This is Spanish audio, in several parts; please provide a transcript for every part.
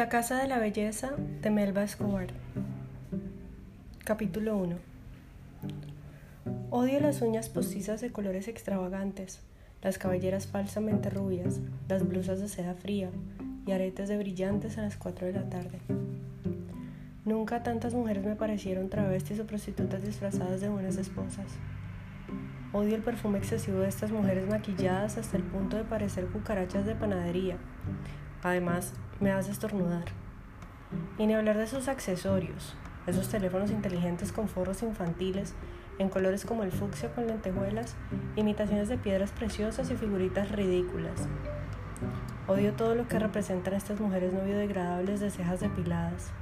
La Casa de la Belleza de Melba Escobar. Capítulo 1. Odio las uñas postizas de colores extravagantes, las cabelleras falsamente rubias, las blusas de seda fría y aretes de brillantes a las 4 de la tarde. Nunca tantas mujeres me parecieron travestis o prostitutas disfrazadas de buenas esposas. Odio el perfume excesivo de estas mujeres maquilladas hasta el punto de parecer cucarachas de panadería. Además, me hace estornudar. Y ni hablar de sus accesorios, esos teléfonos inteligentes con forros infantiles, en colores como el fucsia con lentejuelas, imitaciones de piedras preciosas y figuritas ridículas. Odio todo lo que representan estas mujeres no biodegradables de cejas depiladas.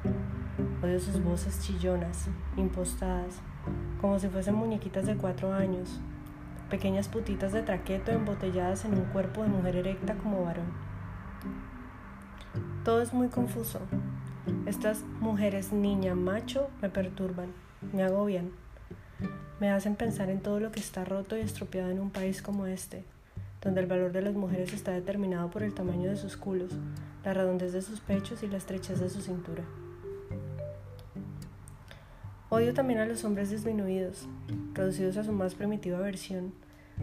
Odio sus voces chillonas, impostadas, como si fuesen muñequitas de cuatro años, pequeñas putitas de traqueto embotelladas en un cuerpo de mujer erecta como varón. Todo es muy confuso. Estas mujeres niña, macho me perturban, me agobian, me hacen pensar en todo lo que está roto y estropeado en un país como este, donde el valor de las mujeres está determinado por el tamaño de sus culos, la redondez de sus pechos y la estrechez de su cintura. Odio también a los hombres disminuidos, reducidos a su más primitiva versión,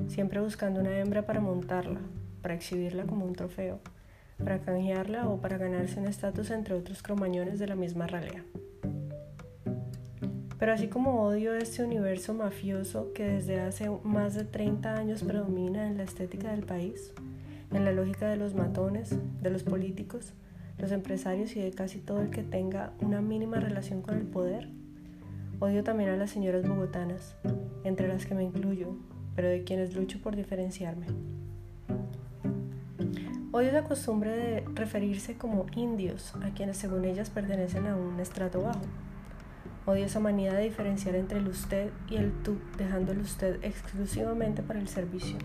siempre buscando una hembra para montarla, para exhibirla como un trofeo para canjearla o para ganarse un estatus entre otros cromañones de la misma ralea. Pero así como odio este universo mafioso que desde hace más de 30 años predomina en la estética del país, en la lógica de los matones, de los políticos, los empresarios y de casi todo el que tenga una mínima relación con el poder, odio también a las señoras bogotanas, entre las que me incluyo, pero de quienes lucho por diferenciarme. Odio la costumbre de referirse como indios a quienes según ellas pertenecen a un estrato bajo. Odio esa manía de diferenciar entre el usted y el tú, dejando el usted exclusivamente para el servicio.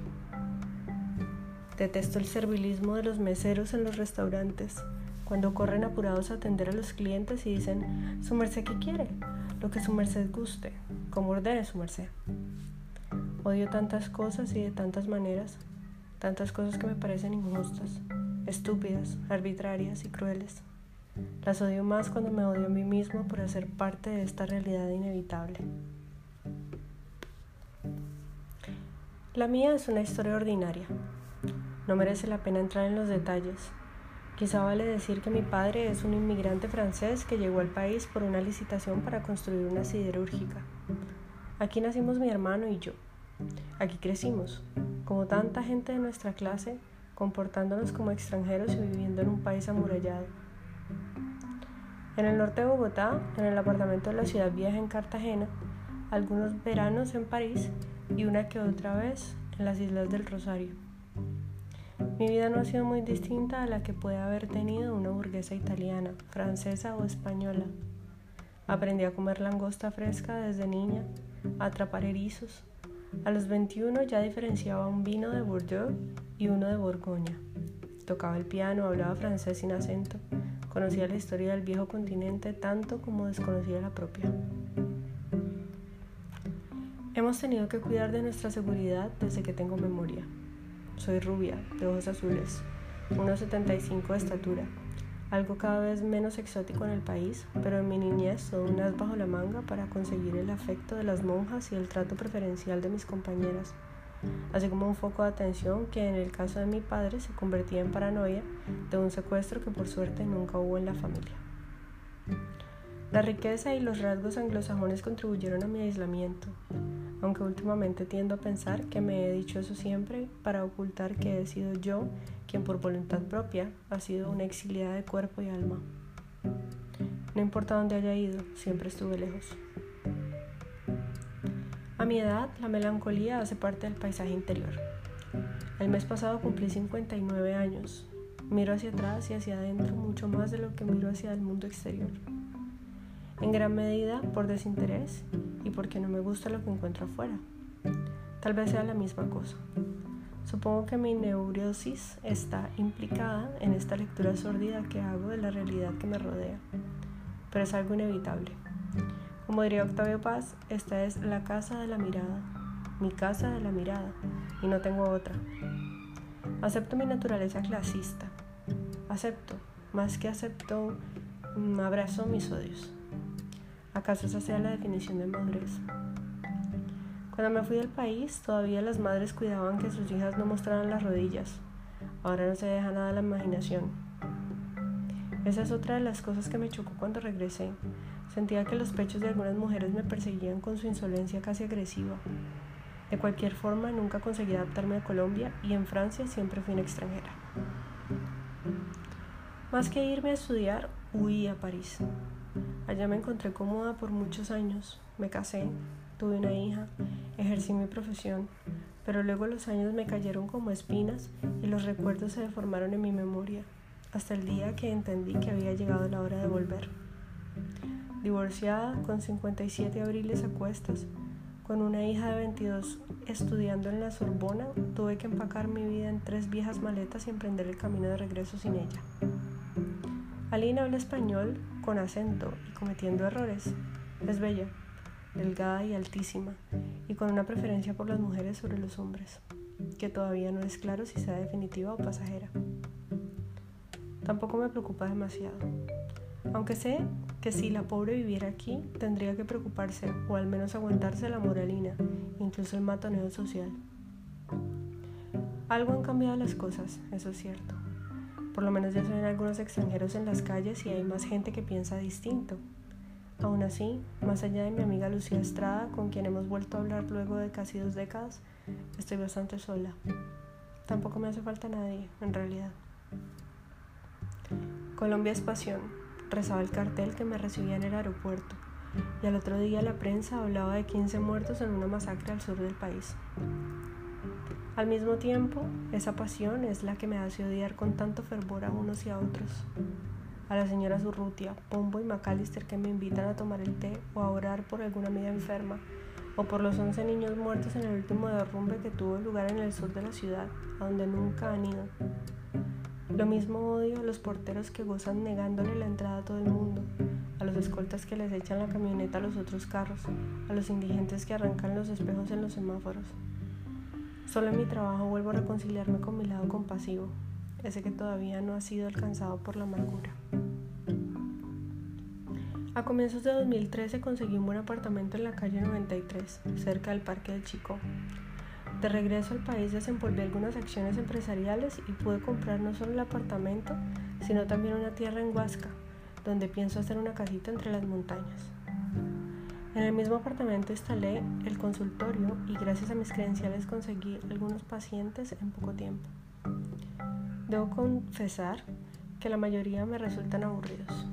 Detesto el servilismo de los meseros en los restaurantes, cuando corren apurados a atender a los clientes y dicen, su merced qué quiere, lo que su merced guste, como ordene su merced. Odio tantas cosas y de tantas maneras tantas cosas que me parecen injustas, estúpidas, arbitrarias y crueles. Las odio más cuando me odio a mí mismo por hacer parte de esta realidad inevitable. La mía es una historia ordinaria. No merece la pena entrar en los detalles. Quizá vale decir que mi padre es un inmigrante francés que llegó al país por una licitación para construir una siderúrgica. Aquí nacimos mi hermano y yo. Aquí crecimos, como tanta gente de nuestra clase, comportándonos como extranjeros y viviendo en un país amurallado. En el norte de Bogotá, en el apartamento de la ciudad vieja en Cartagena, algunos veranos en París y una que otra vez en las Islas del Rosario. Mi vida no ha sido muy distinta a la que puede haber tenido una burguesa italiana, francesa o española. Aprendí a comer langosta fresca desde niña, a atrapar erizos, a los 21 ya diferenciaba un vino de Bordeaux y uno de Borgoña. Tocaba el piano, hablaba francés sin acento, conocía la historia del viejo continente tanto como desconocía la propia. Hemos tenido que cuidar de nuestra seguridad desde que tengo memoria. Soy rubia, de ojos azules, 1,75 de estatura, algo cada vez menos exótico en el país, pero en mi niñez todo un as bajo la manga para conseguir el afecto de las monjas y el trato preferencial de mis compañeras, así como un foco de atención que en el caso de mi padre se convertía en paranoia de un secuestro que por suerte nunca hubo en la familia. La riqueza y los rasgos anglosajones contribuyeron a mi aislamiento, aunque últimamente tiendo a pensar que me he dicho eso siempre para ocultar que he sido yo quien por voluntad propia ha sido una exiliada de cuerpo y alma. No importa dónde haya ido, siempre estuve lejos. A mi edad, la melancolía hace parte del paisaje interior. El mes pasado cumplí 59 años. Miro hacia atrás y hacia adentro mucho más de lo que miro hacia el mundo exterior. En gran medida por desinterés y porque no me gusta lo que encuentro afuera. Tal vez sea la misma cosa. Supongo que mi neurosis está implicada en esta lectura sórdida que hago de la realidad que me rodea, pero es algo inevitable. Como diría Octavio Paz, esta es la casa de la mirada, mi casa de la mirada, y no tengo otra. Acepto mi naturaleza clasista, acepto, más que aceptó, mm, abrazó mis odios. ¿Acaso esa sea la definición de madurez? Cuando me fui del país, todavía las madres cuidaban que sus hijas no mostraran las rodillas. Ahora no se deja nada a la imaginación. Esa es otra de las cosas que me chocó cuando regresé. Sentía que los pechos de algunas mujeres me perseguían con su insolencia casi agresiva. De cualquier forma, nunca conseguí adaptarme a Colombia y en Francia siempre fui una extranjera. Más que irme a estudiar, huí a París. Allá me encontré cómoda por muchos años. Me casé, tuve una hija, ejercí mi profesión, pero luego los años me cayeron como espinas y los recuerdos se deformaron en mi memoria, hasta el día que entendí que había llegado la hora de volver. Divorciada, con 57 abriles a cuestas, con una hija de 22 estudiando en la Sorbona, tuve que empacar mi vida en tres viejas maletas y emprender el camino de regreso sin ella. Alina habla español con acento y cometiendo errores. Es bella, delgada y altísima, y con una preferencia por las mujeres sobre los hombres, que todavía no es claro si sea definitiva o pasajera. Tampoco me preocupa demasiado, aunque sé que si la pobre viviera aquí, tendría que preocuparse o al menos aguantarse la moralina, incluso el matoneo social. Algo han cambiado las cosas, eso es cierto. Por lo menos ya se ven algunos extranjeros en las calles y hay más gente que piensa distinto. Aún así, más allá de mi amiga Lucía Estrada, con quien hemos vuelto a hablar luego de casi dos décadas, estoy bastante sola. Tampoco me hace falta nadie, en realidad. Colombia es pasión, rezaba el cartel que me recibía en el aeropuerto, y al otro día la prensa hablaba de 15 muertos en una masacre al sur del país. Al mismo tiempo, esa pasión es la que me hace odiar con tanto fervor a unos y a otros. A la señora Zurrutia, Pombo y McAllister que me invitan a tomar el té o a orar por alguna amiga enferma, o por los 11 niños muertos en el último derrumbe que tuvo lugar en el sur de la ciudad, a donde nunca han ido. Lo mismo odio a los porteros que gozan negándole la entrada a todo el mundo, a los escoltas que les echan la camioneta a los otros carros, a los indigentes que arrancan los espejos en los semáforos. Solo en mi trabajo vuelvo a reconciliarme con mi lado compasivo, ese que todavía no ha sido alcanzado por la amargura. A comienzos de 2013 conseguí un buen apartamento en la calle 93, cerca del Parque del Chico. De regreso al país desenvolví algunas acciones empresariales y pude comprar no solo el apartamento, sino también una tierra en Huasca, donde pienso hacer una casita entre las montañas. En el mismo apartamento instalé el consultorio y gracias a mis credenciales conseguí algunos pacientes en poco tiempo. Debo confesar que la mayoría me resultan aburridos.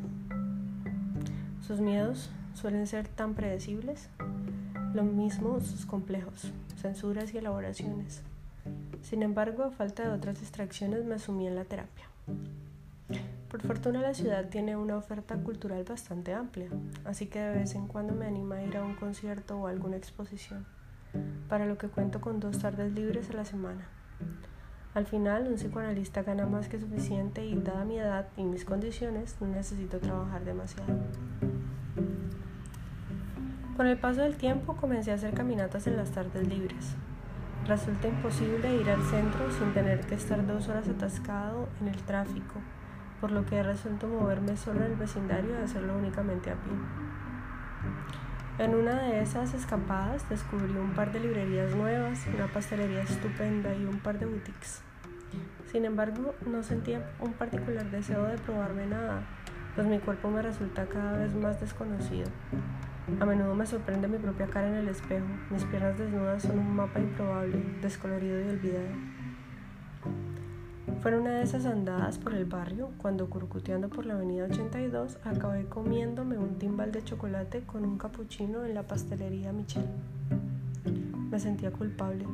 Sus miedos suelen ser tan predecibles, lo mismo sus complejos censuras y elaboraciones. Sin embargo, a falta de otras distracciones, me asumí en la terapia. Por fortuna la ciudad tiene una oferta cultural bastante amplia, así que de vez en cuando me anima a ir a un concierto o alguna exposición, para lo que cuento con dos tardes libres a la semana. Al final, un psicoanalista gana más que suficiente y dada mi edad y mis condiciones, no necesito trabajar demasiado. Con el paso del tiempo comencé a hacer caminatas en las tardes libres. Resulta imposible ir al centro sin tener que estar dos horas atascado en el tráfico, por lo que he resuelto moverme solo en el vecindario y hacerlo únicamente a pie. En una de esas escapadas descubrí un par de librerías nuevas, una pastelería estupenda y un par de boutiques. Sin embargo, no sentía un particular deseo de probarme nada, pues mi cuerpo me resulta cada vez más desconocido. A menudo me sorprende mi propia cara en el espejo. Mis piernas desnudas son un mapa improbable, descolorido y olvidado. Fue una de esas andadas por el barrio cuando, curcuteando por la avenida 82, acabé comiéndome un timbal de chocolate con un capuchino en la pastelería Michel. Me sentía culpable.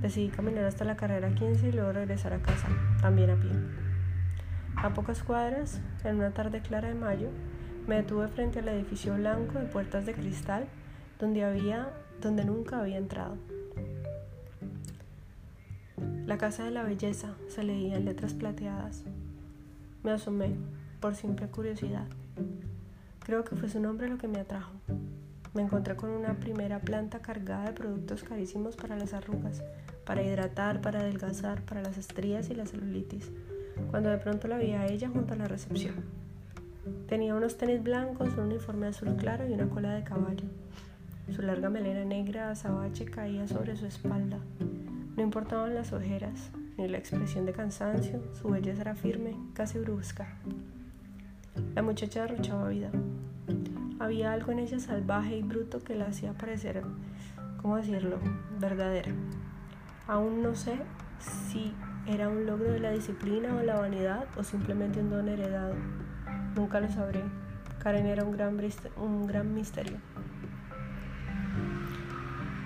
Decidí caminar hasta la carrera 15 y luego regresar a casa, también a pie. A pocas cuadras, en una tarde clara de mayo, me detuve frente al edificio blanco de puertas de cristal donde había donde nunca había entrado. La casa de la belleza se leía en letras plateadas. Me asomé por simple curiosidad. Creo que fue su nombre lo que me atrajo. Me encontré con una primera planta cargada de productos carísimos para las arrugas, para hidratar, para adelgazar, para las estrías y la celulitis cuando de pronto la vi a ella junto a la recepción. Tenía unos tenis blancos, un uniforme azul claro y una cola de caballo. Su larga melena negra azabache caía sobre su espalda. No importaban las ojeras, ni la expresión de cansancio, su belleza era firme, casi brusca. La muchacha derrochaba vida. Había algo en ella salvaje y bruto que la hacía parecer, ¿cómo decirlo?, verdadera. Aún no sé si era un logro de la disciplina o la vanidad o simplemente un don heredado. Nunca lo sabré. Karen era un gran, un gran misterio.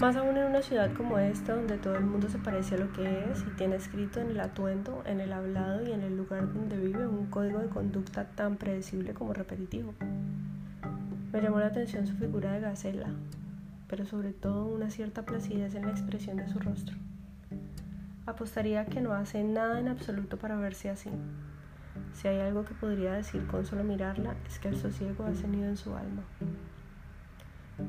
Más aún en una ciudad como esta, donde todo el mundo se parece a lo que es y tiene escrito en el atuendo, en el hablado y en el lugar donde vive un código de conducta tan predecible como repetitivo. Me llamó la atención su figura de gacela, pero sobre todo una cierta placidez en la expresión de su rostro. Apostaría que no hace nada en absoluto para verse así. Si hay algo que podría decir con solo mirarla, es que el sosiego ha cenido en su alma.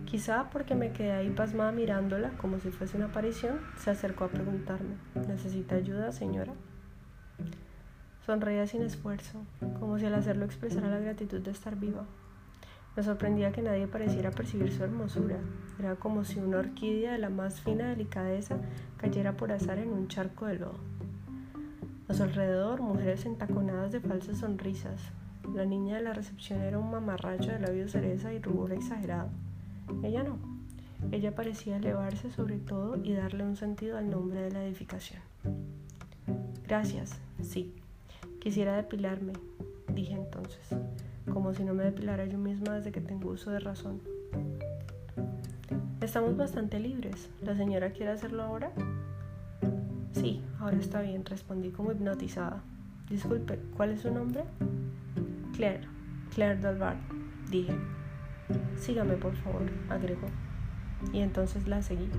Quizá porque me quedé ahí pasmada mirándola como si fuese una aparición, se acercó a preguntarme, ¿necesita ayuda, señora? Sonreía sin esfuerzo, como si al hacerlo expresara la gratitud de estar viva. Me sorprendía que nadie pareciera percibir su hermosura. Era como si una orquídea de la más fina delicadeza cayera por azar en un charco de lodo. A su alrededor, mujeres entaconadas de falsas sonrisas. La niña de la recepción era un mamarracho de labios cereza y rubor exagerado. Ella no. Ella parecía elevarse sobre todo y darle un sentido al nombre de la edificación. Gracias, sí. Quisiera depilarme, dije entonces, como si no me depilara yo misma desde que tengo uso de razón. Estamos bastante libres. ¿La señora quiere hacerlo ahora? Sí, ahora está bien, respondí como hipnotizada. Disculpe, ¿cuál es su nombre? Claire, Claire Dalbar, dije. Sígame, por favor, agregó. Y entonces la seguí.